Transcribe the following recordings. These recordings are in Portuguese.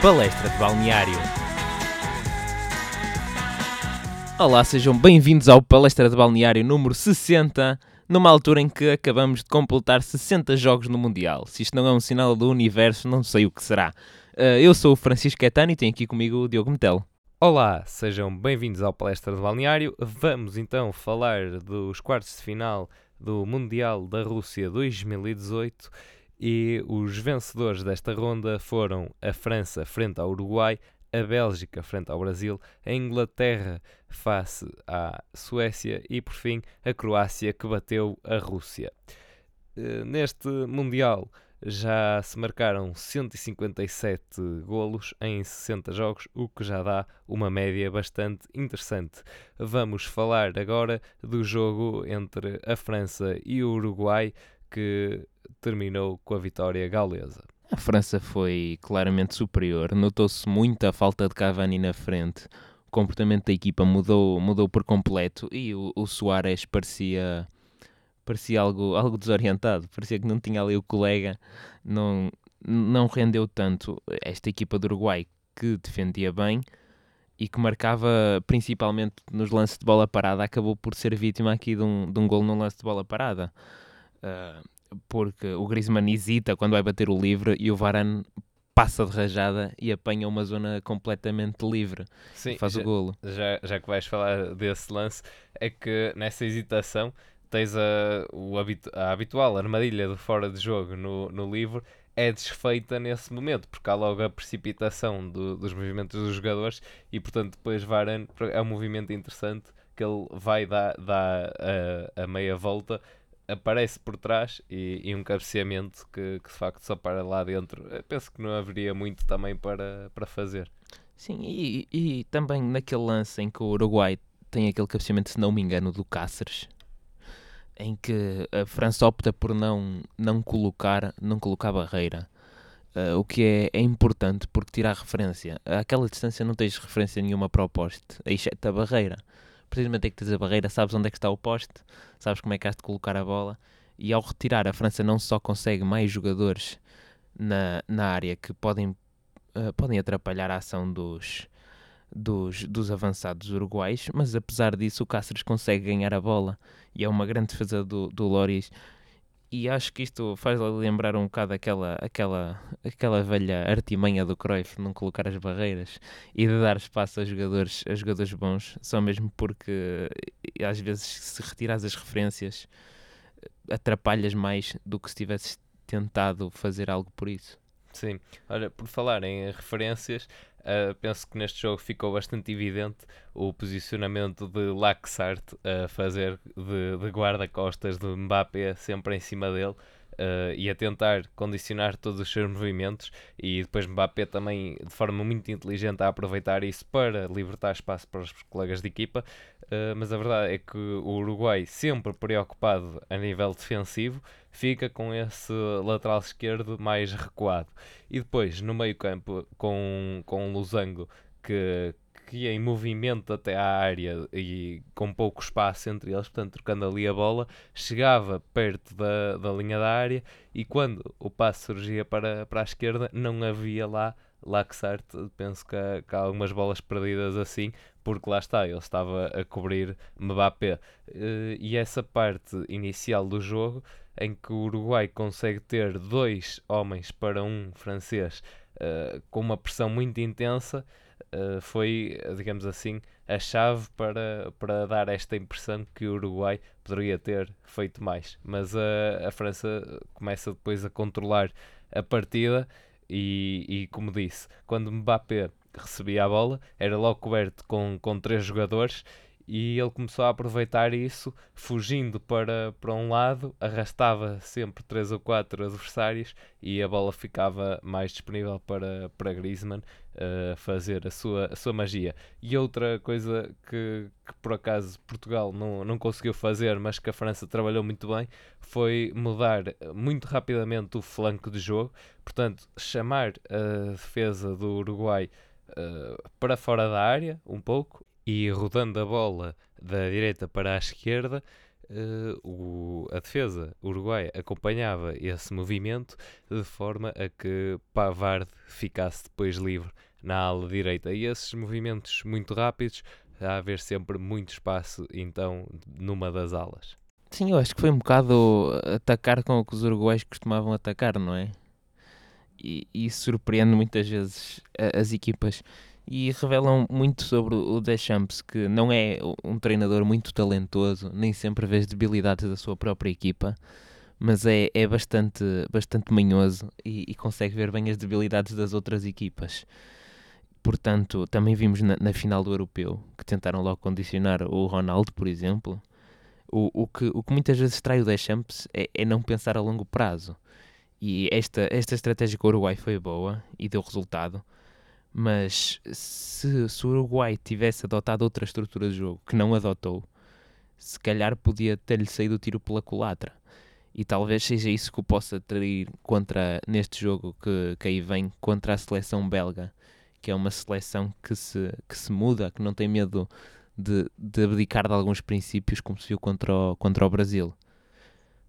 Palestra de Balneário. Olá, sejam bem-vindos ao Palestra de Balneário número 60, numa altura em que acabamos de completar 60 jogos no Mundial. Se isto não é um sinal do universo, não sei o que será. Uh, eu sou o Francisco Etano e tenho aqui comigo o Diogo Metel. Olá, sejam bem-vindos ao Palestra de Balneário. Vamos então falar dos quartos de final do Mundial da Rússia 2018 e os vencedores desta ronda foram a França frente ao Uruguai, a Bélgica frente ao Brasil, a Inglaterra face à Suécia e, por fim, a Croácia que bateu a Rússia. Eh, neste Mundial já se marcaram 157 golos em 60 jogos, o que já dá uma média bastante interessante. Vamos falar agora do jogo entre a França e o Uruguai, que terminou com a vitória gaulesa. A França foi claramente superior, notou-se muito a falta de Cavani na frente. O comportamento da equipa mudou, mudou por completo e o, o Soares parecia parecia algo, algo desorientado, parecia que não tinha ali o colega, não, não rendeu tanto esta equipa do Uruguai que defendia bem e que marcava principalmente nos lances de bola parada, acabou por ser vítima aqui de um, de um gol no lance de bola parada. Uh, porque o Griezmann hesita quando vai bater o livre e o Varane passa de rajada e apanha uma zona completamente livre Sim, faz já, o golo. Já, já que vais falar desse lance, é que nessa hesitação tens a, o, a habitual armadilha do fora de jogo no, no livro é desfeita nesse momento, porque há logo a precipitação do, dos movimentos dos jogadores e, portanto, depois Varane é um movimento interessante que ele vai dar, dar a, a meia volta aparece por trás e, e um cabeceamento que, que, de facto só para lá dentro. Eu penso que não haveria muito também para, para fazer. Sim, e, e também naquele lance em que o Uruguai tem aquele cabeceamento, se não me engano, do Cáceres, em que a França opta por não, não colocar não colocar barreira. Uh, o que é, é importante porque tira a referência. Aquela distância não tens referência nenhuma para o poste, exceto a barreira precisamente é que tens a barreira, sabes onde é que está o poste, sabes como é que has de colocar a bola. E ao retirar, a França não só consegue mais jogadores na, na área que podem, uh, podem atrapalhar a ação dos, dos, dos avançados uruguais, mas apesar disso, o Cáceres consegue ganhar a bola e é uma grande defesa do, do Loris e acho que isto faz lembrar um bocado aquela, aquela, aquela velha artimanha do Cruyff, não colocar as barreiras e de dar espaço a jogadores, a jogadores bons, só mesmo porque às vezes se retiras as referências atrapalhas mais do que se tivesses tentado fazer algo por isso. Sim, olha, por falar em referências, Uh, penso que neste jogo ficou bastante evidente o posicionamento de Laxart a fazer de, de guarda-costas do Mbappé sempre em cima dele. Uh, e a tentar condicionar todos os seus movimentos e depois Mbappé também de forma muito inteligente a aproveitar isso para libertar espaço para os colegas de equipa. Uh, mas a verdade é que o Uruguai sempre preocupado a nível defensivo fica com esse lateral esquerdo mais recuado. E depois no meio campo com, com o Losango que, que ia em movimento até à área e com pouco espaço entre eles, portanto, trocando ali a bola, chegava perto da, da linha da área e quando o passo surgia para, para a esquerda, não havia lá Laxart. Penso que há, que há algumas bolas perdidas assim, porque lá está, ele estava a cobrir Mbappé. Eh, e essa parte inicial do jogo, em que o Uruguai consegue ter dois homens para um francês uh, com uma pressão muito intensa uh, foi, digamos assim, a chave para, para dar esta impressão que o Uruguai poderia ter feito mais. Mas uh, a França começa depois a controlar a partida e, e, como disse, quando Mbappé recebia a bola, era logo coberto com, com três jogadores e ele começou a aproveitar isso, fugindo para, para um lado, arrastava sempre três ou quatro adversários e a bola ficava mais disponível para, para Griezmann uh, fazer a sua, a sua magia. E outra coisa que, que por acaso Portugal não, não conseguiu fazer, mas que a França trabalhou muito bem, foi mudar muito rapidamente o flanco de jogo, portanto, chamar a defesa do Uruguai Uh, para fora da área, um pouco, e rodando a bola da direita para a esquerda, uh, o, a defesa uruguaia acompanhava esse movimento de forma a que Pavard ficasse depois livre na ala direita. E esses movimentos muito rápidos, a haver sempre muito espaço então numa das alas. Sim, eu acho que foi um bocado atacar com o que os uruguaios costumavam atacar, não é? E, e surpreende muitas vezes as equipas e revelam muito sobre o Deschamps, que não é um treinador muito talentoso, nem sempre vê as debilidades da sua própria equipa, mas é, é bastante, bastante manhoso e, e consegue ver bem as debilidades das outras equipas. Portanto, também vimos na, na, final do Europeu que tentaram logo condicionar o Ronaldo, por exemplo. O, o, que, o que muitas vezes trai o Deschamps é, é não pensar a longo prazo. E esta, esta estratégia com o Uruguai foi boa e deu resultado mas se, se o Uruguai tivesse adotado outra estrutura de jogo que não adotou, se calhar podia ter-lhe saído o tiro pela culatra. E talvez seja isso que o possa trair contra, neste jogo que, que aí vem contra a seleção belga, que é uma seleção que se, que se muda, que não tem medo de, de abdicar de alguns princípios, como se viu contra o, contra o Brasil.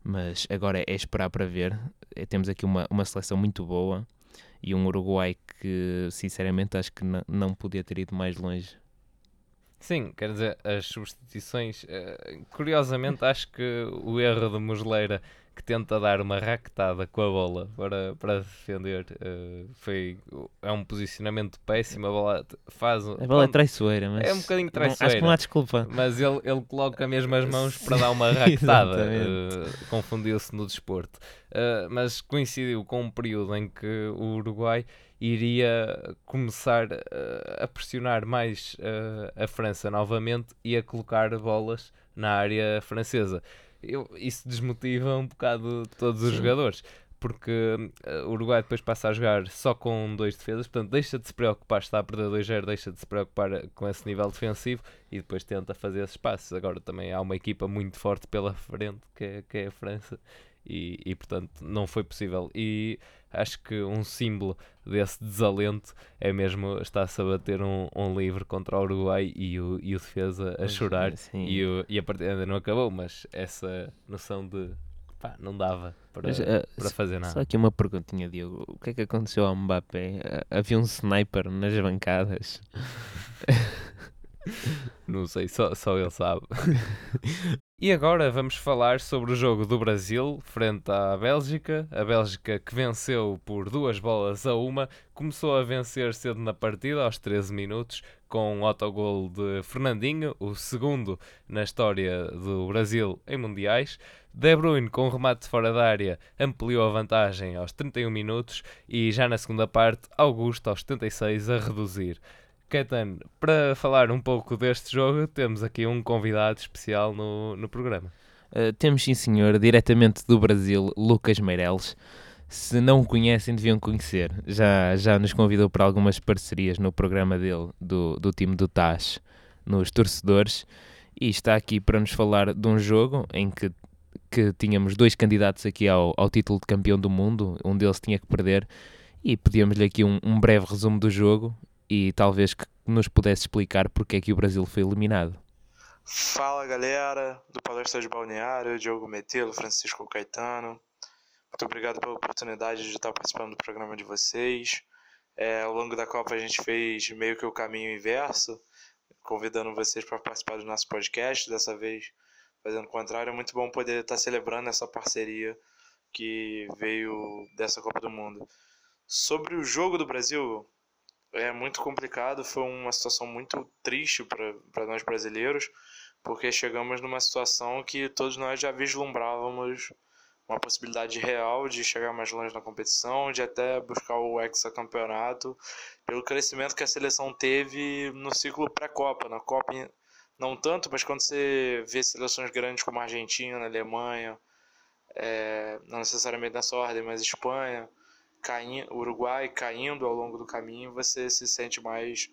Mas agora é esperar para ver. É, temos aqui uma, uma seleção muito boa e um Uruguai que sinceramente acho que não podia ter ido mais longe. Sim, quer dizer, as substituições. Uh, curiosamente, acho que o erro de Musleira que tenta dar uma raquetada com a bola para, para defender. Uh, foi, é um posicionamento péssimo. A bola faz. A bola é traiçoeira, mas. É um bocadinho traiçoeira. Acho que não há desculpa. Mas ele, ele coloca mesmo as mãos para dar uma raquetada. uh, Confundiu-se no desporto. Uh, mas coincidiu com um período em que o Uruguai iria começar a pressionar mais a França novamente e a colocar bolas na área francesa eu, isso desmotiva um bocado todos os Sim. jogadores. Porque uh, o Uruguai depois passa a jogar só com dois defesas, portanto deixa de se preocupar, está a perder 2-0, deixa de se preocupar com esse nível defensivo e depois tenta fazer esses passos. Agora também há uma equipa muito forte pela frente, que é, que é a França, e, e portanto não foi possível. E acho que um símbolo desse desalento é mesmo estar-se a bater um, um livre contra o Uruguai e o, e o defesa a chorar e, o, e a partida ainda não acabou, mas essa noção de pá, não dava para, mas, uh, para fazer nada. Só aqui uma perguntinha, Diogo. O que é que aconteceu ao Mbappé? Havia um sniper nas bancadas? Não sei, só, só ele sabe. e agora vamos falar sobre o jogo do Brasil frente à Bélgica. A Bélgica que venceu por duas bolas a uma, começou a vencer cedo na partida, aos 13 minutos, com um autogol de Fernandinho, o segundo na história do Brasil em Mundiais. De Bruyne, com um remate fora da área, ampliou a vantagem aos 31 minutos e já na segunda parte, Augusto aos 76 a reduzir. Caetano, para falar um pouco deste jogo, temos aqui um convidado especial no, no programa. Uh, temos sim, senhor, diretamente do Brasil, Lucas Meireles. Se não o conhecem, deviam conhecer. Já, já nos convidou para algumas parcerias no programa dele, do, do time do TAS, nos torcedores. E está aqui para nos falar de um jogo em que, que tínhamos dois candidatos aqui ao, ao título de campeão do mundo. Um deles tinha que perder. E pedíamos-lhe aqui um, um breve resumo do jogo e talvez que nos pudesse explicar porque é que o Brasil foi eliminado. Fala galera do Palestra de Balneário, Diogo Metelo, Francisco Caetano. Muito obrigado pela oportunidade de estar participando do programa de vocês. É, ao longo da Copa a gente fez meio que o caminho inverso, convidando vocês para participar do nosso podcast. Dessa vez fazendo o contrário. É muito bom poder estar celebrando essa parceria que veio dessa Copa do Mundo. Sobre o jogo do Brasil, é muito complicado, foi uma situação muito triste para nós brasileiros, porque chegamos numa situação que todos nós já vislumbrávamos uma possibilidade real de chegar mais longe na competição, de até buscar o hexacampeonato, pelo crescimento que a seleção teve no ciclo pré-Copa. Na Copa, não tanto, mas quando você vê seleções grandes como a Argentina, a Alemanha, é, não necessariamente nessa ordem, mas Espanha, caindo, Uruguai caindo ao longo do caminho, você se sente mais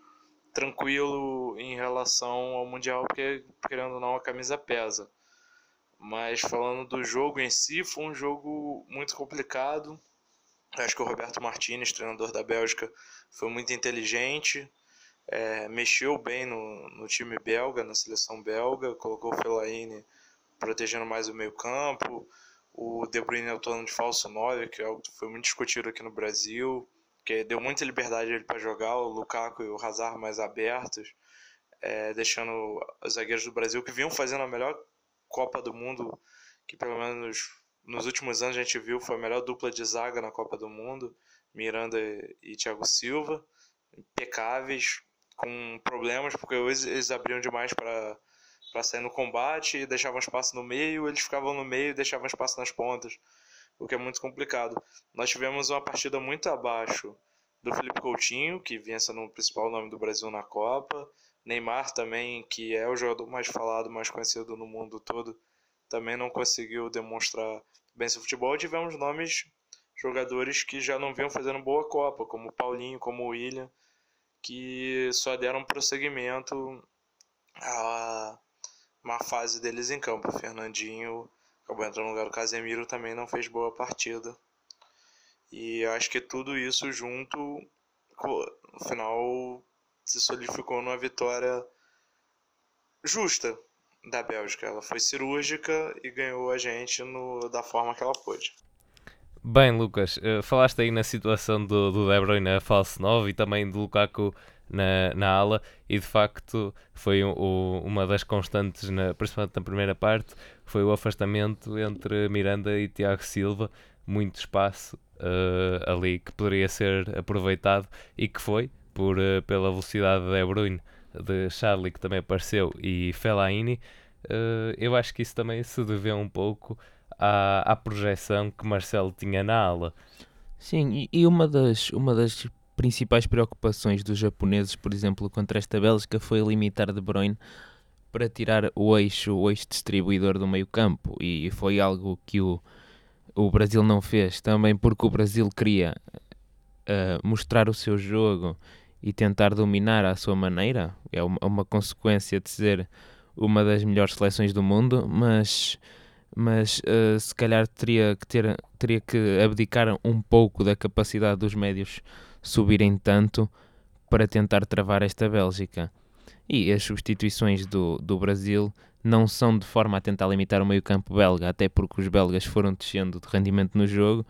tranquilo em relação ao Mundial, porque, querendo ou não, a camisa pesa. Mas falando do jogo em si, foi um jogo muito complicado. Acho que o Roberto Martinez, treinador da Bélgica, foi muito inteligente, é, mexeu bem no, no time belga, na seleção belga, colocou o Fellaini protegendo mais o meio campo. O De Bruyne atuando de falso 9, que é que foi muito discutido aqui no Brasil, que deu muita liberdade ele para jogar, o Lukaku e o Hazard mais abertos, é, deixando os zagueiros do Brasil que vinham fazendo a melhor Copa do Mundo, que pelo menos nos últimos anos a gente viu foi a melhor dupla de zaga na Copa do Mundo, Miranda e Thiago Silva, impecáveis, com problemas, porque eles abriam demais para para sair no combate e deixavam espaço no meio, eles ficavam no meio e deixavam espaço nas pontas, o que é muito complicado. Nós tivemos uma partida muito abaixo do Felipe Coutinho, que vinha sendo o principal nome do Brasil na Copa, Neymar também, que é o jogador mais falado, mais conhecido no mundo todo, também não conseguiu demonstrar bem seu futebol. Tivemos nomes, jogadores que já não vinham fazendo boa Copa, como Paulinho, como William, que só deram prosseguimento à má fase deles em campo. O Fernandinho acabou entrando no lugar do Casemiro, também não fez boa partida. E acho que tudo isso junto, no final, se solidificou numa vitória justa da Bélgica. Ela foi cirúrgica e ganhou a gente no, da forma que ela pôde. Bem, Lucas, uh, falaste aí na situação do, do De Bruyne falso 9 e também do Lukaku na, na ala e de facto foi o, uma das constantes, na, principalmente na primeira parte, foi o afastamento entre Miranda e Tiago Silva, muito espaço uh, ali que poderia ser aproveitado e que foi, por, uh, pela velocidade de Bruyne, de Charlie que também apareceu e Fellaini, uh, eu acho que isso também se deveu um pouco à, à projeção que Marcelo tinha na ala. Sim, e, e uma, das, uma das principais preocupações dos japoneses, por exemplo, contra esta Bélgica, foi limitar De Bruyne para tirar o eixo, o eixo distribuidor do meio campo. E foi algo que o, o Brasil não fez, também porque o Brasil queria uh, mostrar o seu jogo e tentar dominar à sua maneira, é uma, uma consequência de ser uma das melhores seleções do mundo, mas mas uh, se calhar teria que, ter, teria que abdicar um pouco da capacidade dos médios subirem tanto para tentar travar esta Bélgica. E as substituições do, do Brasil não são de forma a tentar limitar o meio-campo belga, até porque os belgas foram descendo de rendimento no jogo,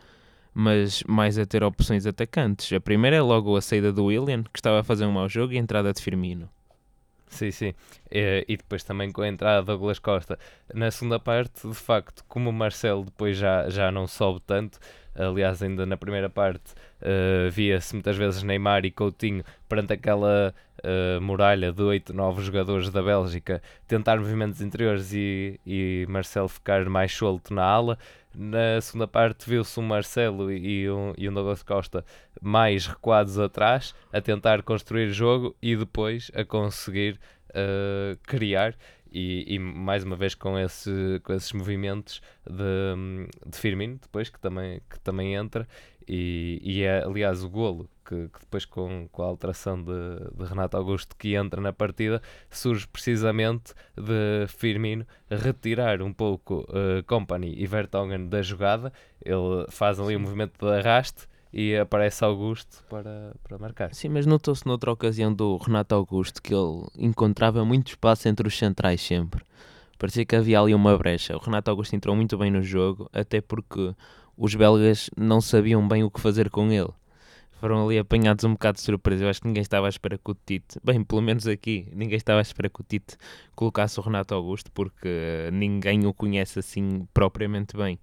mas mais a ter opções atacantes. A primeira é logo a saída do William, que estava a fazer um mau jogo, e a entrada de Firmino. Sim, sim. E, depois também com a entrada de Douglas Costa. Na segunda parte, de facto, como o Marcelo depois já, já não sobe tanto, aliás, ainda na primeira parte uh, via-se muitas vezes Neymar e Coutinho perante aquela uh, muralha de 8, 9 jogadores da Bélgica tentar movimentos interiores e, e Marcelo ficar mais solto na ala. Na segunda parte viu-se um Marcelo e um, e um Douglas Costa mais recuados atrás, a tentar construir jogo e depois a conseguir uh, criar. E, e, mais uma vez com, esse, com esses movimentos de, de Firmino, depois que também, que também entra, e, e é aliás o golo que, que, depois com, com a alteração de, de, Renato Augusto que entra na partida surge precisamente de Firmino retirar um pouco uh, Company e Vertonghen da jogada. Ele faz ali um movimento de arraste e aparece Augusto para, para marcar. Sim, mas notou-se noutra ocasião do Renato Augusto que ele encontrava muito espaço entre os centrais sempre. Parecia que havia ali uma brecha. O Renato Augusto entrou muito bem no jogo, até porque os belgas não sabiam bem o que fazer com ele. Foram ali apanhados um bocado de surpresa. Eu acho que ninguém estava à espera que o Tite, bem, pelo menos aqui, ninguém estava à espera que o Tite colocasse o Renato Augusto, porque ninguém o conhece assim propriamente bem.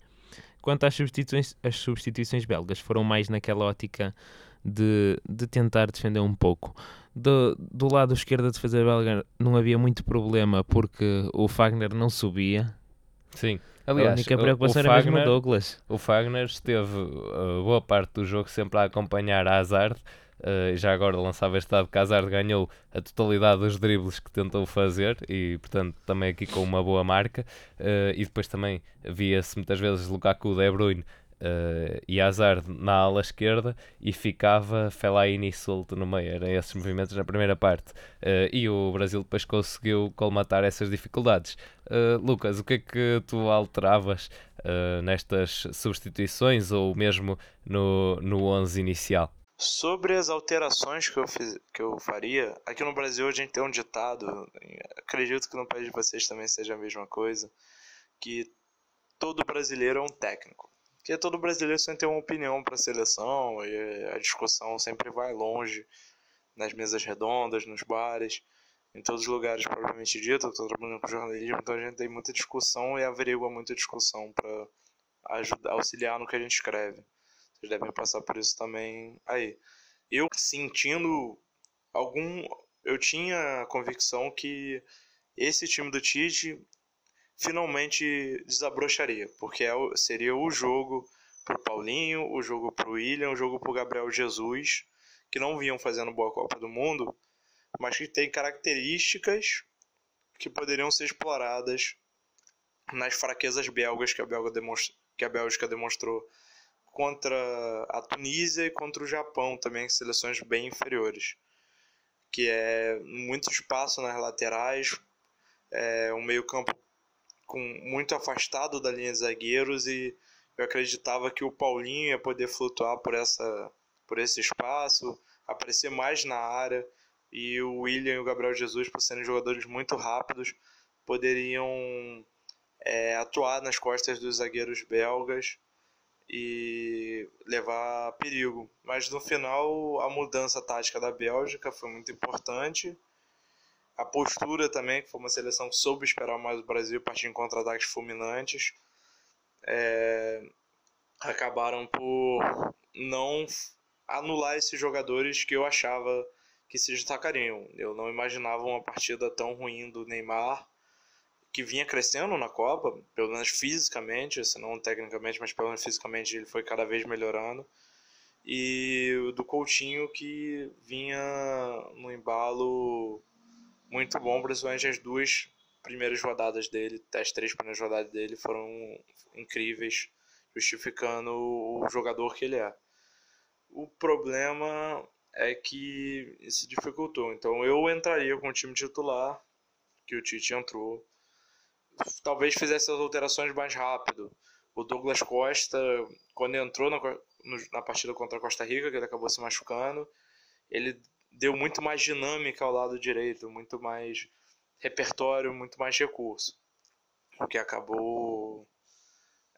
Quanto às substituições, as substituições belgas foram mais naquela ótica de, de tentar defender um pouco. Do, do lado esquerdo da defesa belga não havia muito problema porque o Fagner não subia. Sim. Aliás, a única preocupação o, o era Fagner, mesmo o Douglas. O Fagner esteve uh, boa parte do jogo sempre a acompanhar a Hazard. Uh, já agora lançava este dado que Hazard ganhou a totalidade dos dribles que tentou fazer e, portanto, também aqui com uma boa marca. Uh, e depois também via-se muitas vezes Lukaku De Bruyne uh, e Hazard na ala esquerda e ficava Fellaini solto no meio. Eram esses movimentos na primeira parte. Uh, e o Brasil depois conseguiu colmatar essas dificuldades. Uh, Lucas, o que é que tu alteravas nestas substituições ou mesmo no, no 11 inicial? Sobre as alterações que eu, fiz, que eu faria, aqui no Brasil a gente tem um ditado, acredito que no país de vocês também seja a mesma coisa, que todo brasileiro é um técnico. Porque todo brasileiro sempre tem uma opinião para a seleção e a discussão sempre vai longe nas mesas redondas, nos bares, em todos os lugares propriamente dito. Eu estou trabalhando com jornalismo, então a gente tem muita discussão e averigua muita discussão para ajudar, auxiliar no que a gente escreve. Vocês devem passar por isso também aí. Eu sentindo algum. Eu tinha a convicção que esse time do Tite finalmente desabrocharia, porque é seria o jogo pro Paulinho, o jogo pro William, o jogo pro Gabriel Jesus, que não vinham fazendo boa Copa do Mundo, mas que tem características que poderiam ser exploradas nas fraquezas belgas que a, Belga que a Bélgica demonstrou contra a Tunísia e contra o Japão também, seleções bem inferiores. Que é muito espaço nas laterais, é um meio-campo com muito afastado da linha de zagueiros e eu acreditava que o Paulinho ia poder flutuar por essa por esse espaço, aparecer mais na área e o William e o Gabriel Jesus, por serem jogadores muito rápidos, poderiam é, atuar nas costas dos zagueiros belgas e levar perigo. Mas no final, a mudança tática da Bélgica foi muito importante. A postura também, que foi uma seleção que soube esperar mais o Brasil, partindo em contra-ataques fulminantes. É, acabaram por não anular esses jogadores que eu achava que se destacariam. Eu não imaginava uma partida tão ruim do Neymar que vinha crescendo na Copa, pelo menos fisicamente, se não tecnicamente, mas pelo menos fisicamente ele foi cada vez melhorando. E do Coutinho que vinha no embalo muito bom, principalmente as duas primeiras rodadas dele, as três primeiras rodadas dele foram incríveis, justificando o jogador que ele é. O problema é que se dificultou. Então eu entraria com o time titular, que o Tite entrou, talvez fizesse as alterações mais rápido. O Douglas Costa, quando entrou na, na partida contra a Costa Rica, que ele acabou se machucando, ele deu muito mais dinâmica ao lado direito, muito mais repertório, muito mais recurso. O que acabou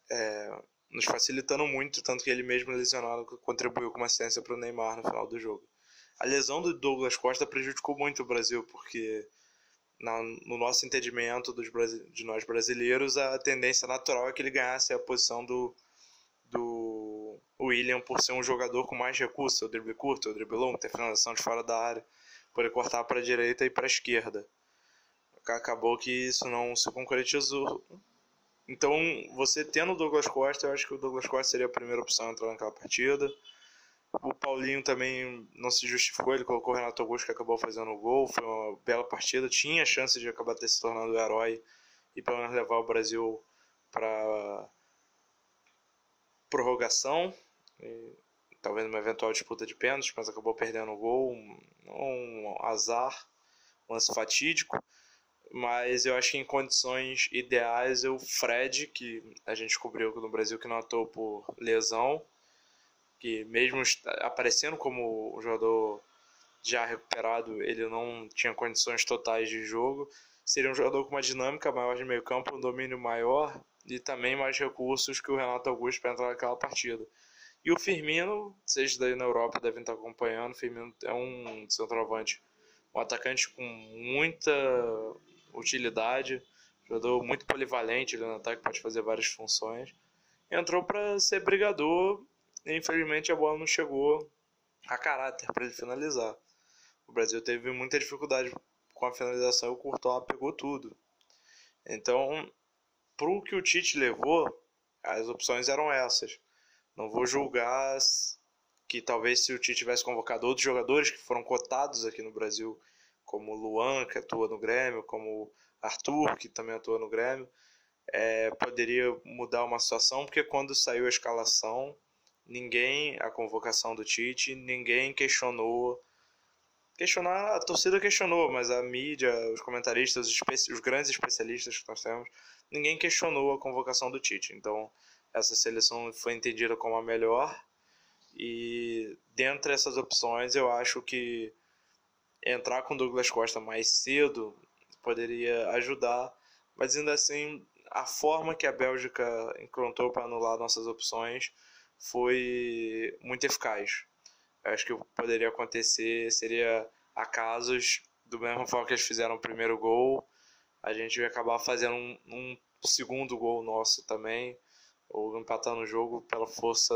é, nos facilitando muito, tanto que ele mesmo lesionado contribuiu com uma assistência para o Neymar no final do jogo. A lesão do Douglas Costa prejudicou muito o Brasil, porque na, no nosso entendimento dos, de nós brasileiros, a tendência natural é que ele ganhasse a posição do, do William por ser um jogador com mais recursos, o drible curto, o drible longo, ter finalização de fora da área, poder cortar para a direita e para a esquerda. Acabou que isso não se concretizou. Então, você tendo o Douglas Costa, eu acho que o Douglas Costa seria a primeira opção a entrar naquela partida. O Paulinho também não se justificou, ele colocou o Renato Augusto que acabou fazendo o gol, foi uma bela partida, tinha chance de acabar se tornando o herói e pelo menos levar o Brasil para prorrogação, e, talvez uma eventual disputa de pênaltis, mas acabou perdendo o gol, um, um azar, um lance fatídico. Mas eu acho que em condições ideais, o Fred, que a gente descobriu no Brasil que não atuou por lesão, que mesmo aparecendo como um jogador já recuperado, ele não tinha condições totais de jogo. Seria um jogador com uma dinâmica maior de meio campo, um domínio maior e também mais recursos que o Renato Augusto para entrar naquela partida. E o Firmino, vocês daí na Europa devem estar acompanhando, o Firmino é um centroavante, um atacante com muita utilidade, jogador muito polivalente, ele no ataque pode fazer várias funções. Entrou para ser brigador infelizmente a bola não chegou a caráter para ele finalizar. O Brasil teve muita dificuldade com a finalização e o Courtois pegou tudo. Então, para o que o Tite levou, as opções eram essas. Não vou julgar que talvez se o Tite tivesse convocado outros jogadores que foram cotados aqui no Brasil, como Luan, que atua no Grêmio, como Arthur, que também atua no Grêmio, é, poderia mudar uma situação, porque quando saiu a escalação, ninguém, a convocação do Tite, ninguém questionou. Questionar, a torcida questionou, mas a mídia, os comentaristas, os, os grandes especialistas que nós temos, ninguém questionou a convocação do Tite. Então, essa seleção foi entendida como a melhor. E dentre essas opções, eu acho que entrar com Douglas Costa mais cedo poderia ajudar, mas ainda assim a forma que a Bélgica encontrou para anular nossas opções foi muito eficaz. Eu acho que o que poderia acontecer seria acasos do mesmo forma que eles fizeram o primeiro gol, a gente ia acabar fazendo um, um segundo gol nosso também, ou empatando o jogo pela força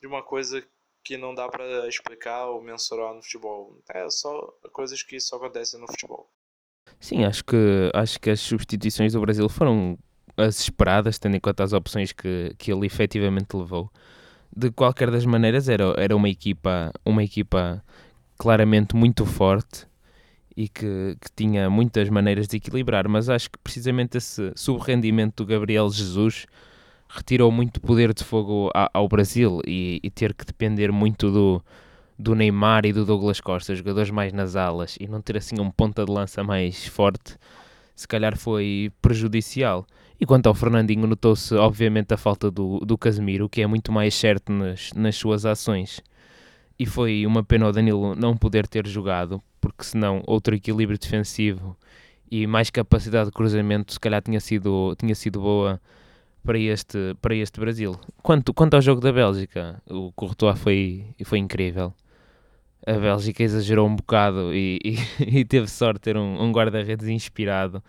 de uma coisa que não dá para explicar ou mensurar no futebol. É só coisas que só acontecem no futebol. Sim, acho que, acho que as substituições do Brasil foram as esperadas, tendo em conta as opções que, que ele efetivamente levou. De qualquer das maneiras, era, era uma equipa, uma equipa claramente muito forte e que, que tinha muitas maneiras de equilibrar, mas acho que precisamente esse subrendimento do Gabriel Jesus retirou muito poder de fogo ao Brasil e, e, ter que depender muito do, do Neymar e do Douglas Costa, jogadores mais nas alas, e não ter assim um ponta de lança mais forte, se calhar foi prejudicial. E quanto ao Fernandinho, notou-se obviamente a falta do, do Casemiro, que é muito mais certo nas, nas suas ações. E foi uma pena o Danilo não poder ter jogado, porque senão outro equilíbrio defensivo e mais capacidade de cruzamento se calhar tinha sido, tinha sido boa para este, para este Brasil. Quanto, quanto ao jogo da Bélgica, o Courtois foi, foi incrível. A Bélgica exagerou um bocado e, e, e teve sorte de ter um, um guarda-redes inspirado,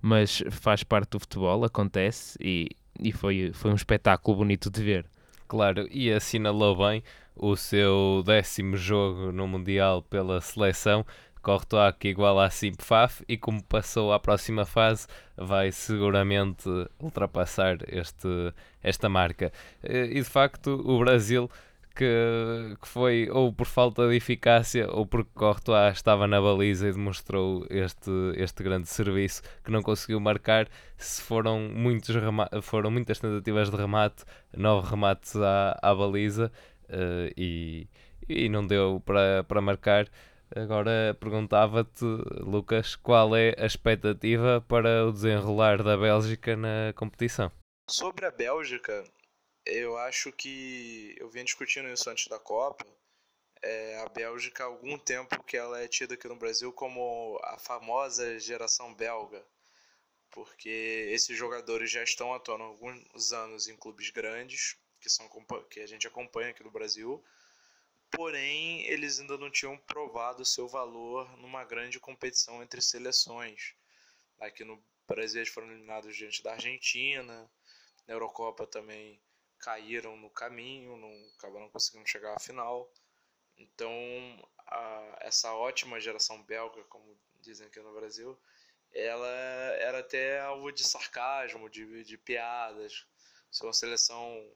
mas faz parte do futebol, acontece e, e foi, foi um espetáculo bonito de ver. Claro, e assinalou bem o seu décimo jogo no Mundial pela seleção, Courtois que iguala a Simpfaf e como passou à próxima fase vai seguramente ultrapassar este, esta marca. Eh, e de facto o Brasil que, que foi ou por falta de eficácia ou porque Courtois estava na baliza e demonstrou este, este grande serviço que não conseguiu marcar se foram, muitos foram muitas tentativas de remate, nove remates à, à baliza uh, e, e não deu para, para marcar Agora perguntava-te, Lucas, qual é a expectativa para o desenrolar da Bélgica na competição? Sobre a Bélgica, eu acho que eu vinha discutindo isso antes da Copa. É, a Bélgica há algum tempo que ela é tida aqui no Brasil como a famosa geração belga, porque esses jogadores já estão atuando há alguns anos em clubes grandes que são que a gente acompanha aqui no Brasil porém eles ainda não tinham provado seu valor numa grande competição entre seleções. Aqui no Brasil eles foram eliminados diante da Argentina, na Eurocopa também caíram no caminho, não acabaram conseguindo chegar à final. Então, a, essa ótima geração belga, como dizem aqui no Brasil, ela era até alvo de sarcasmo, de, de piadas. São uma seleção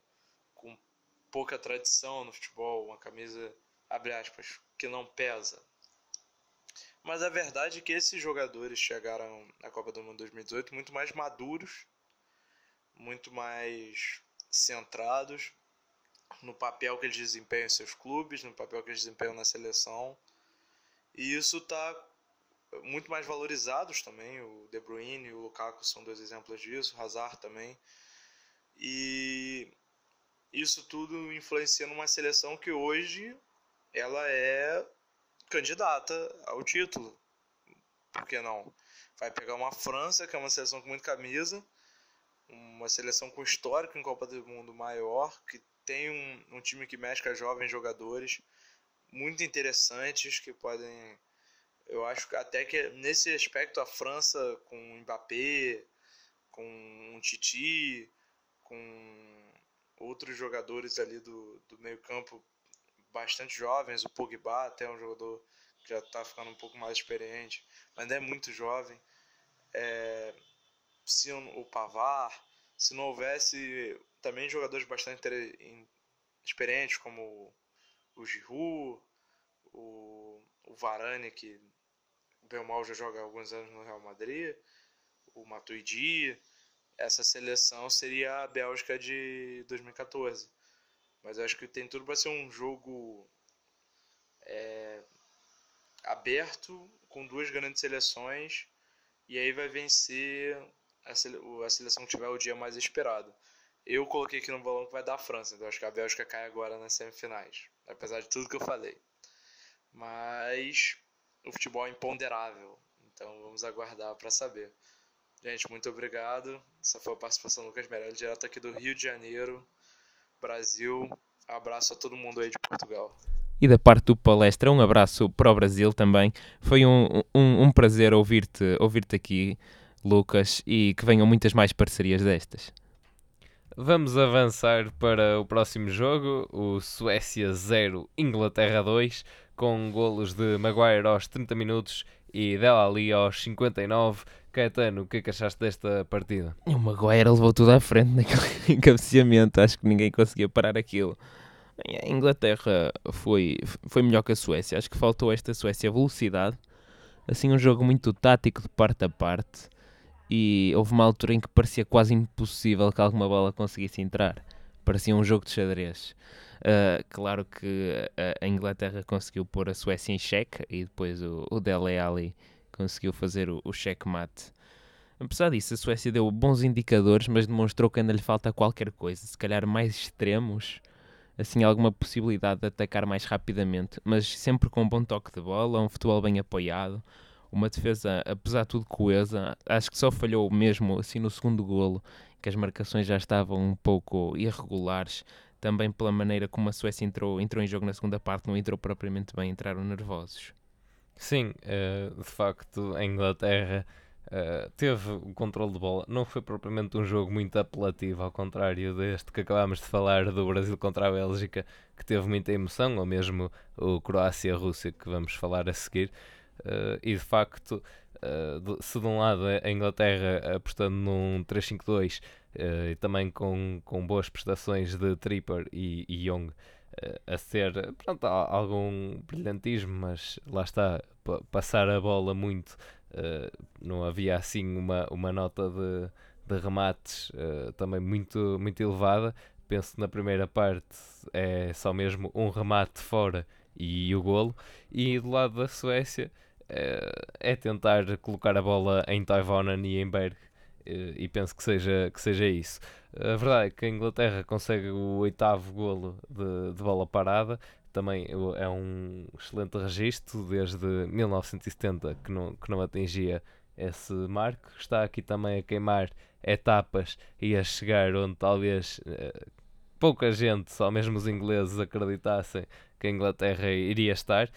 pouca tradição no futebol, uma camisa, abre aspas, que não pesa. Mas a verdade é que esses jogadores chegaram na Copa do Mundo 2018 muito mais maduros, muito mais centrados no papel que eles desempenham em seus clubes, no papel que eles desempenham na seleção. E isso está muito mais valorizados também. O De Bruyne e o Lukaku são dois exemplos disso, o Hazard também. E isso tudo influencia numa seleção que hoje ela é candidata ao título. Por que não? Vai pegar uma França, que é uma seleção com muita camisa, uma seleção com histórico em Copa do Mundo maior, que tem um, um time que com jovens jogadores muito interessantes que podem. Eu acho que até que nesse aspecto a França com Mbappé, com um Titi, com outros jogadores ali do, do meio campo bastante jovens, o Pogba até é um jogador que já está ficando um pouco mais experiente, mas é muito jovem. É, se o Pavar, se não houvesse também jogadores bastante experientes como o Giroud, o, o Varane que bem mal já joga há alguns anos no Real Madrid, o Matuidi, essa seleção seria a Bélgica de 2014. Mas acho que tem tudo para ser um jogo é, aberto, com duas grandes seleções, e aí vai vencer a, seleção que tiver o dia mais esperado. Eu coloquei aqui no balão que vai dar a França, então acho que a Bélgica cai agora nas semifinais, apesar de tudo que eu falei. Mas o futebol é imponderável, então vamos aguardar para saber. Gente, muito obrigado. Essa foi a participação do Lucas Meirelles, direto aqui do Rio de Janeiro, Brasil. Abraço a todo mundo aí de Portugal. E da parte do palestra, um abraço para o Brasil também. Foi um, um, um prazer ouvir-te ouvir aqui, Lucas, e que venham muitas mais parcerias destas. Vamos avançar para o próximo jogo, o Suécia 0, Inglaterra 2, com golos de Maguire aos 30 minutos e Dela Ali aos 59. Caetano, o que é que achaste desta partida? O Maguire levou tudo à frente naquele cabeceamento, acho que ninguém conseguia parar aquilo. A Inglaterra foi, foi melhor que a Suécia, acho que faltou esta Suécia velocidade, assim um jogo muito tático de parte a parte e houve uma altura em que parecia quase impossível que alguma bola conseguisse entrar, parecia um jogo de xadrez. Uh, claro que a, a, Inglaterra conseguiu pôr a Suécia em xeque e depois o, o Dele Alli conseguiu fazer o, o checkmate. Apesar disso, a Suécia deu bons indicadores, mas demonstrou que ainda lhe falta qualquer coisa, se calhar mais extremos, assim alguma possibilidade de atacar mais rapidamente, mas sempre com um bom toque de bola, um futebol bem apoiado, uma defesa, apesar de tudo coesa, acho que só falhou mesmo assim no segundo golo, que as marcações já estavam um pouco irregulares, também pela maneira como a Suécia entrou, entrou em jogo na segunda parte, não entrou propriamente bem, entraram nervosos. Sim, uh, de facto, a Inglaterra uh, teve o controle de bola. Não foi propriamente um jogo muito apelativo, ao contrário deste que acabámos de falar do Brasil contra a Bélgica, que teve muita emoção, ou mesmo o Croácia-Rússia, que vamos falar a seguir. Uh, e de facto, se de um lado a Inglaterra apostando num 3-5-2 uh, e também com, com boas prestações de Tripper e, e Young uh, a ser pronto, algum brilhantismo, mas lá está, passar a bola muito, uh, não havia assim uma, uma nota de, de remates também muito, muito elevada. Penso que na primeira parte é só mesmo um remate fora e o golo, e do lado da Suécia é tentar colocar a bola em Toivonen e em Berg e penso que seja, que seja isso. A verdade é que a Inglaterra consegue o oitavo golo de, de bola parada, também é um excelente registro desde 1970 que não, que não atingia esse marco. Está aqui também a queimar etapas e a chegar onde talvez eh, pouca gente, só mesmo os ingleses, acreditassem que a Inglaterra iria estar.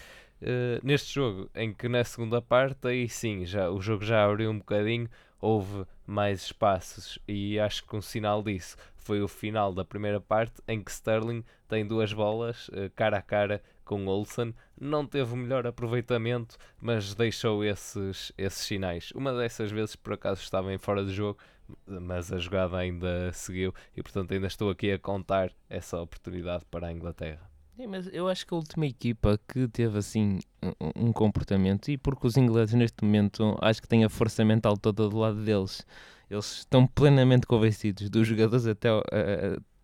Uh, neste jogo, em que na segunda parte, aí sim, já, o jogo já abriu um bocadinho, houve mais espaços e acho que um sinal disso foi o final da primeira parte em que Sterling tem duas bolas uh, cara a cara com Olsen. Não teve o melhor aproveitamento, mas deixou esses, esses sinais. Uma dessas vezes por acaso estava em fora de jogo, mas a jogada ainda seguiu e portanto ainda estou aqui a contar essa oportunidade para a Inglaterra. Sim, mas eu acho que a última equipa que teve assim um, um comportamento, e porque os ingleses neste momento acho que têm a força mental toda do lado deles, eles estão plenamente convencidos dos jogadores até uh,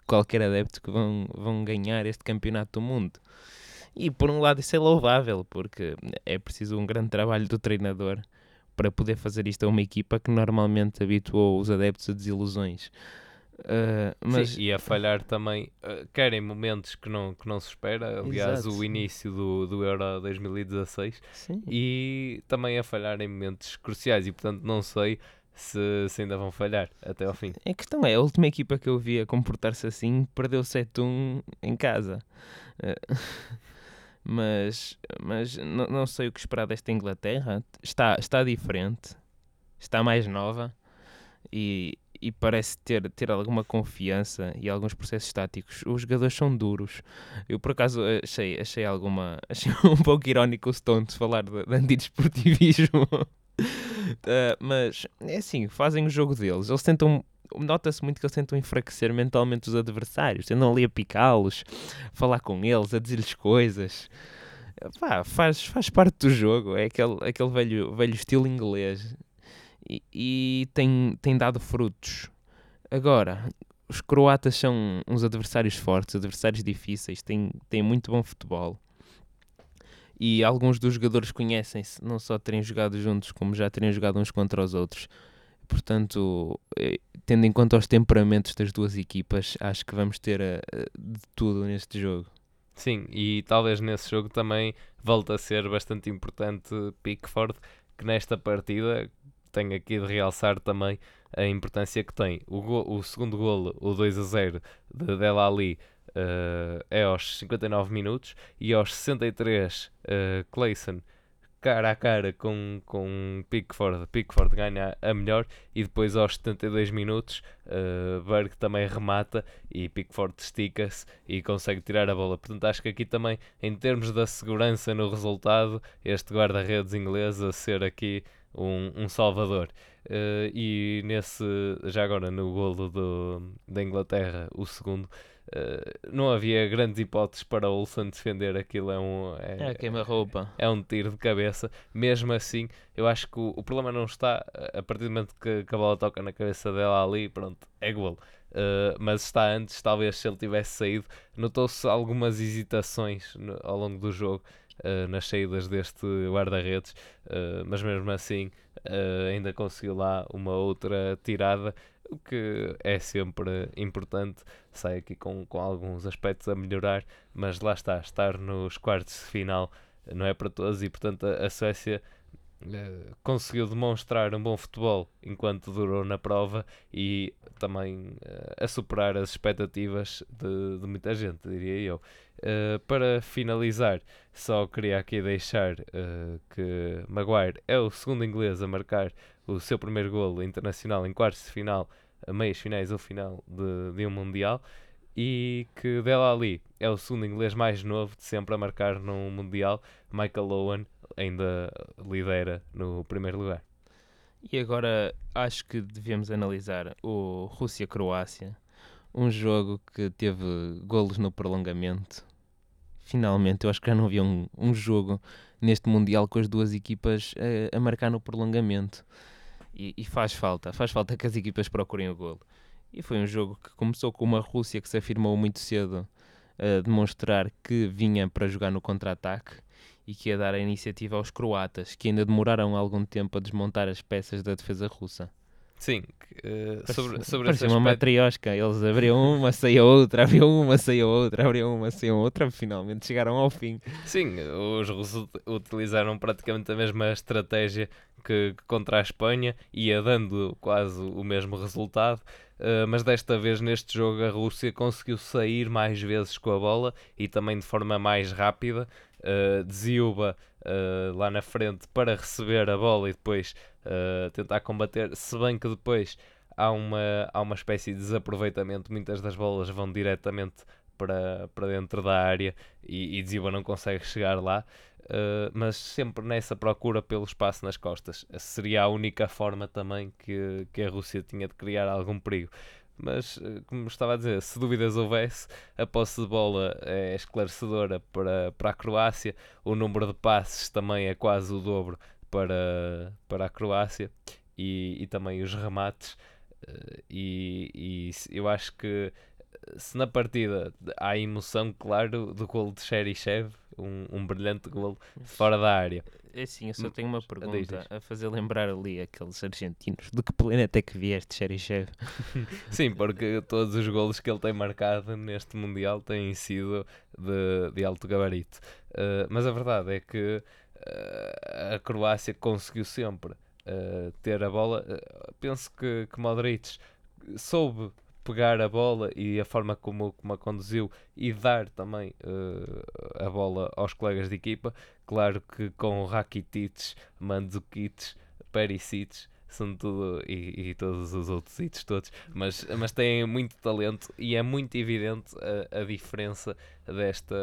qualquer adepto que vão, vão ganhar este campeonato do mundo. E por um lado isso é louvável, porque é preciso um grande trabalho do treinador para poder fazer isto a uma equipa que normalmente habituou os adeptos a desilusões. Uh, mas... Sim, e a falhar também, uh, quer em momentos que não, que não se espera, aliás, Exato. o início do, do Euro 2016, Sim. e também a falhar em momentos cruciais, e portanto não sei se, se ainda vão falhar até ao fim. A questão é, a última equipa que eu vi a comportar-se assim perdeu 7-1 em casa. Uh, mas mas não, não sei o que esperar desta Inglaterra. Está, está diferente, está mais nova e e parece ter, ter alguma confiança e alguns processos táticos. Os jogadores são duros. Eu, por acaso, achei, achei alguma. Achei um pouco irónico o Stones falar de, de antidesportivismo. uh, mas é assim, fazem o jogo deles. Eles tentam. Nota-se muito que eles tentam enfraquecer mentalmente os adversários, tentam ali a picá-los, falar com eles, a dizer-lhes coisas. Pá, faz, faz parte do jogo, é aquele, aquele velho, velho estilo inglês e, e tem, tem dado frutos. Agora, os croatas são uns adversários fortes, adversários difíceis, têm, têm muito bom futebol. E alguns dos jogadores conhecem-se, não só terem jogado juntos, como já terem jogado uns contra os outros. Portanto, eh, tendo em conta os temperamentos das duas equipas, acho que vamos ter uh, de tudo neste jogo. Sim, e talvez nesse jogo também volte a ser bastante importante Pickford, que nesta partida tenho aqui de realçar também a importância que tem. O, o segundo golo, o 2 a 0 de Del Ali, uh, é aos 59 minutos e aos 63 uh, Clayson cara a cara com, com Pickford. Pickford ganha a melhor e depois aos 72 minutos uh, Berg também remata e Pickford estica-se e consegue tirar a bola. Portanto, acho que aqui também, em termos da segurança no resultado, este guarda-redes inglês a ser aqui um, um salvador. Uh, e nesse, já agora no golo do, da Inglaterra, o segundo, Uh, não havia grandes hipóteses para Olsen defender aquilo. É um, é, é queima-roupa. É um tiro de cabeça. Mesmo assim, eu acho que o, o problema não está a partir do momento que, que, a bola toca na cabeça dela ali, pronto, é gol. Uh, mas está antes, talvez se ele tivesse saído, notou-se algumas hesitações no, ao longo do jogo uh, nas saídas deste guarda-redes, mas mesmo assim ainda conseguiu lá uma outra tirada o que é sempre importante. Sai aqui com, com alguns aspectos a melhorar, mas lá está, estar nos quartos de final não é para todos e, portanto, a, a Suécia uh, conseguiu demonstrar um bom futebol enquanto durou na prova e também uh, a superar as expectativas de, de muita gente, diria eu. Uh, para finalizar, só queria aqui deixar que Maguire é o segundo inglês a marcar o seu primeiro golo internacional em quartos de final, meias finais ou final de, de um Mundial e que Dela Ali é o segundo inglês mais novo de sempre a marcar num Mundial. Michael Owen ainda lidera no primeiro lugar. E agora acho que devemos analisar o Rússia-Croácia, um jogo que teve golos no prolongamento. Finalmente, eu acho que já não havia um, um jogo neste Mundial com as duas equipas a, a marcar no prolongamento. E, e, faz falta, faz falta que as equipas procurem o golo. E foi um jogo que começou com uma Rússia que se afirmou muito cedo a demonstrar que vinha para jogar no contra-ataque e que ia dar a iniciativa aos croatas, que ainda demoraram algum tempo a desmontar as peças da defesa russa. Sim, uh, sobre, sobre Parecia uma aspecto... matriosca. Eles abriam uma, saía outra, abriam uma, saía outra, abriam uma, saía outra, finalmente chegaram ao fim. Sim, os russos utilizaram praticamente a mesma estratégia que, contra a Espanha, ia dando quase o mesmo resultado. Uh, mas desta vez neste jogo a Rússia conseguiu sair mais vezes com a bola e também de forma mais rápida. Uh, uh, lá na frente para receber a bola e depois uh, tentar combater, se bem que depois há uma, há uma espécie de desaproveitamento, muitas das bolas vão diretamente para, para dentro da área e, e não consegue chegar lá. Uh, mas sempre nessa procura pelo espaço nas costas. Seria a única forma também que, que a Rússia tinha de criar algum perigo. Mas, uh, como estava a dizer, se dúvidas houvesse, a posse de bola é esclarecedora para, para a Croácia, o número de passes também é quase o dobro para, para a Croácia e, e também os remates. Uh, e, e eu acho que se na partida há emoção, claro, do gol de Cherichev, um, um brilhante gol fora da área. É sim, eu só hum, tenho uma pergunta a fazer lembrar ali aqueles argentinos. De que planeta é que vieste, Cherichev? sim, porque todos os golos que ele tem marcado neste Mundial têm sido de, de alto gabarito. Uh, mas a verdade é que uh, a Croácia conseguiu sempre uh, ter a bola. penso que, que Modric soube pegar a bola e a forma como, como a conduziu e dar também uh, a bola aos colegas de equipa. Claro que com Rakitic, Mandzukic, Perisic, são tudo e, e, todos os outros hits todos, mas, mas têm muito talento e é muito evidente a, a diferença desta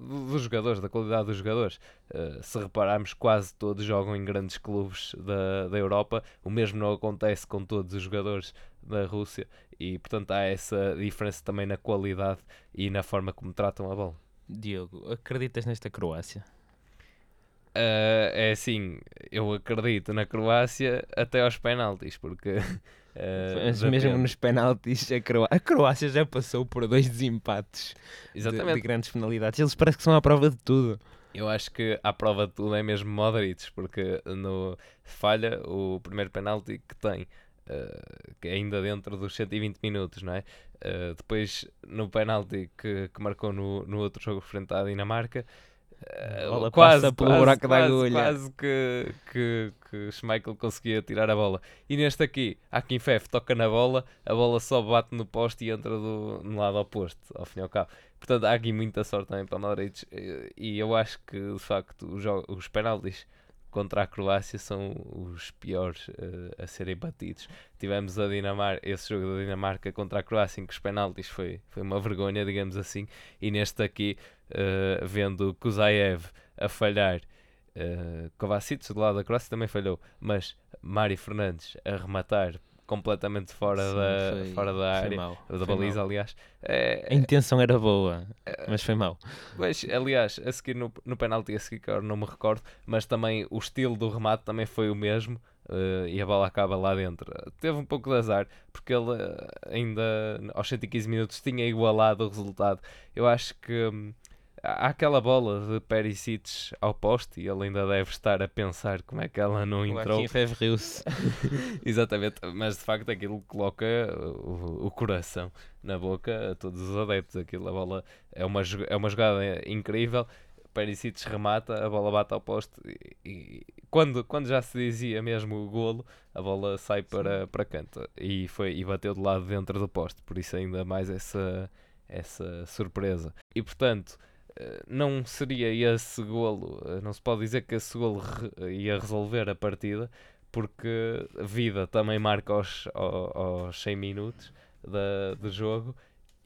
dos jogadores, da qualidade dos jogadores. Uh, se repararmos, quase todos jogam em grandes clubes da, da Europa, o mesmo não acontece com todos os jogadores da Rússia e portanto há essa diferença também na qualidade e na forma como tratam a bola. Diogo, acreditas nesta Croácia? Uh, é assim, eu acredito na Croácia até aos penaltis, porque. Uh, mesmo nos penaltis, a, Croá a, Croácia já passou por dois desempates Exatamente. De, de, grandes penalidades. Eles parece que são à prova de tudo. Eu acho que à prova de tudo é mesmo Modric, porque no, falha o primeiro penalti que tem, uh, ainda dentro dos 120 minutos, não é? Uh, depois, no penalti que, que marcou no, no outro jogo frente à Dinamarca, bola quase, pelo quase, buraco da quase, agulha. quase que, que, que Schmeichel conseguia tirar a bola. E neste aqui, Akinfev toca na bola, a bola só bate no poste e entra do, no lado oposto, ao fim e ao cabo. Portanto, há aqui muita sorte também para o Madrid. E- eu acho que, de facto, os, os penaltis contra a Croácia são os piores eh, a serem batidos. Tivemos a Dinamarca, esse jogo da Dinamarca contra a Croácia, em que os penaltis foi, foi uma vergonha, digamos assim. E neste aqui, eh, vendo Kuzaev a falhar, uh, Kovacic do lado da Croácia também falhou, mas Mari Fernandes a rematar completamente fora, Sim, da, foi- fora da área, mau, da baliza, mau. aliás. É, A intenção era boa, mas foi mau. Pois, aliás, a seguir no, no penalti, a seguir, que não me recordo, mas também o estilo do remate também foi o mesmo eh, e a bola acaba lá dentro. Teve um pouco de azar, porque ele eh, ainda aos 115 minutos tinha igualado o resultado. Eu acho que hum, aquela bola de Perisic ao poste e ele ainda deve estar a pensar como é que ela não entrou. Akinfev riu-se. Exatamente, mas de facto aquilo coloca o, o coração na boca a todos os adeptos. Aquilo, a bola é uma, é uma jogada incrível. Perisic remata, a bola bate ao poste e, e quando, quando já se dizia mesmo o golo, a bola sai para, para canto e, foi, e bateu do lado dentro do poste, por isso ainda mais essa, essa surpresa. E portanto, não seria esse golo, eh, não se pode dizer que esse golo re- ia resolver a partida, porque vida também marca aos, ao- aos 100 minutos da, do jogo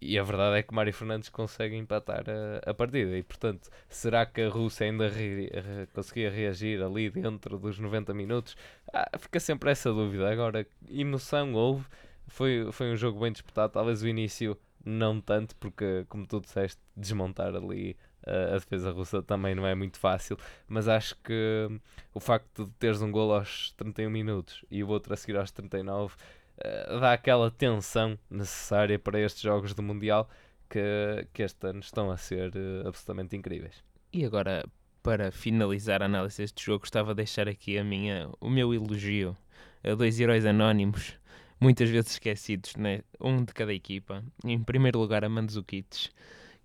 e a verdade é que Mário Fernandes consegue empatar a, a partida e portanto será que a Rússia ainda re- re- conseguia reagir ali dentro dos 90 minutos? Ah, fica sempre essa dúvida. Agora, emoção houve, foi, foi um jogo bem disputado, talvez o início não tanto, porque como tu disseste, desmontar ali a defesa russa também não é muito fácil, mas acho que o facto de teres um gol aos 31 minutos e o outro a seguir aos 39 eh, dá aquela tensão necessária para estes jogos do Mundial que, que este ano estão a ser eh, absolutamente incríveis. E agora, para finalizar a análise deste jogo, gostava de deixar aqui a minha, o meu elogio a dois heróis anónimos, muitas vezes esquecidos, né? um de cada equipa. Em primeiro lugar, a Mandzukic,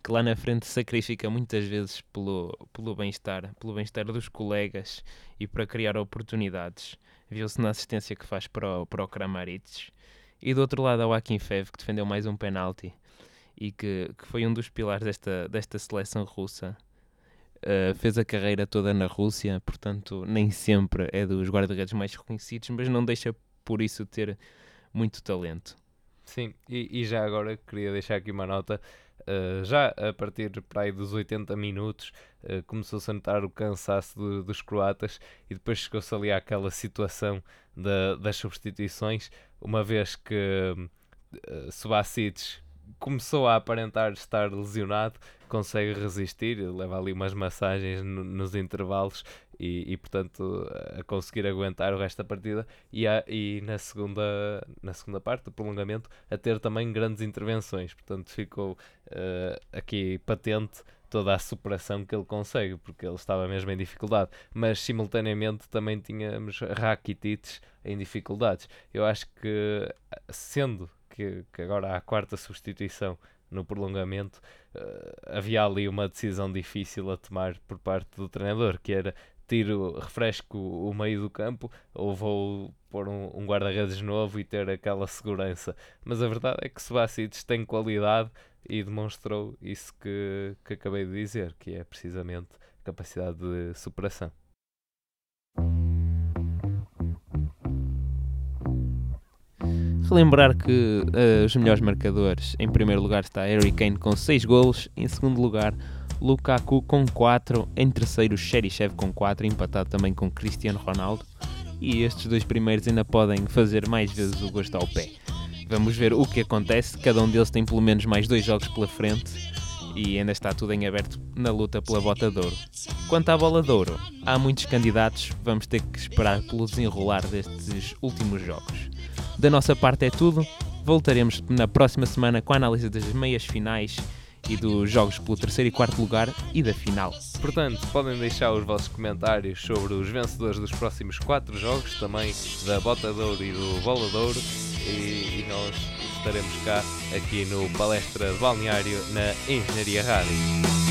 que lá na frente sacrifica muitas vezes pelo, pelo bem-estar, pelo bem-estar dos colegas e para criar oportunidades. Viu-se na assistência que faz para o, para o Kramaric. E do outro lado, ao Akinfev, que defendeu mais um penalti e que, que foi um dos pilares desta, desta seleção russa. Uh, fez a carreira toda na Rússia, portanto, nem sempre é dos guarda-redes mais reconhecidos, mas não deixa por isso ter muito talento. Sim, e, e já agora queria deixar aqui uma nota. eh, já a partir para aí dos 80 minutos eh, começou-se a notar o cansaço do- dos croatas e depois chegou-se ali àquela situação da- das substituições, uma vez que uh, começou a aparentar estar lesionado, consegue resistir, leva ali umas massagens no- nos intervalos e, e, portanto a conseguir aguentar o resto da partida e, a- e na, segunda, na segunda parte do prolongamento a ter também grandes intervenções, portanto ficou eh, aqui patente toda a superação que ele consegue, porque ele estava mesmo em dificuldade, mas simultaneamente também tínhamos Rakitic em dificuldades. Eu acho que sendo que, que agora há a quarta substituição no prolongamento, eh, havia ali uma decisão difícil a tomar por parte do treinador, que era tiro, refresco o meio do campo ou vou pôr um, um guarda-redes novo e ter aquela segurança. Mas a verdade é que Subasic tem qualidade e demonstrou isso que, que acabei de dizer, que é precisamente capacidade de superação. Relembrar que eh, os melhores marcadores, em primeiro lugar está Harry Kane com 6 golos, em segundo lugar Lukaku com 4, em terceiro Cheryshev com 4, empatado também com Cristiano Ronaldo. E estes dois primeiros ainda podem fazer mais vezes o gosto ao pé. Vamos ver o que acontece, cada um deles tem pelo menos mais dois jogos pela frente e ainda está tudo em aberto na luta pela bota de ouro. Quanto à bola de ouro, há muitos candidatos, vamos ter que esperar pelo desenrolar destes últimos jogos. Da nossa parte é tudo. Voltaremos na próxima semana com a análise das meias finais e dos jogos pelo terceiro e quarto lugar e da final. Portanto, podem deixar os vossos comentários sobre os vencedores dos próximos 4 jogos, também da Bota e do Bola e, e nós estaremos cá aqui no Palestra de Balneário na Engenharia Rádio.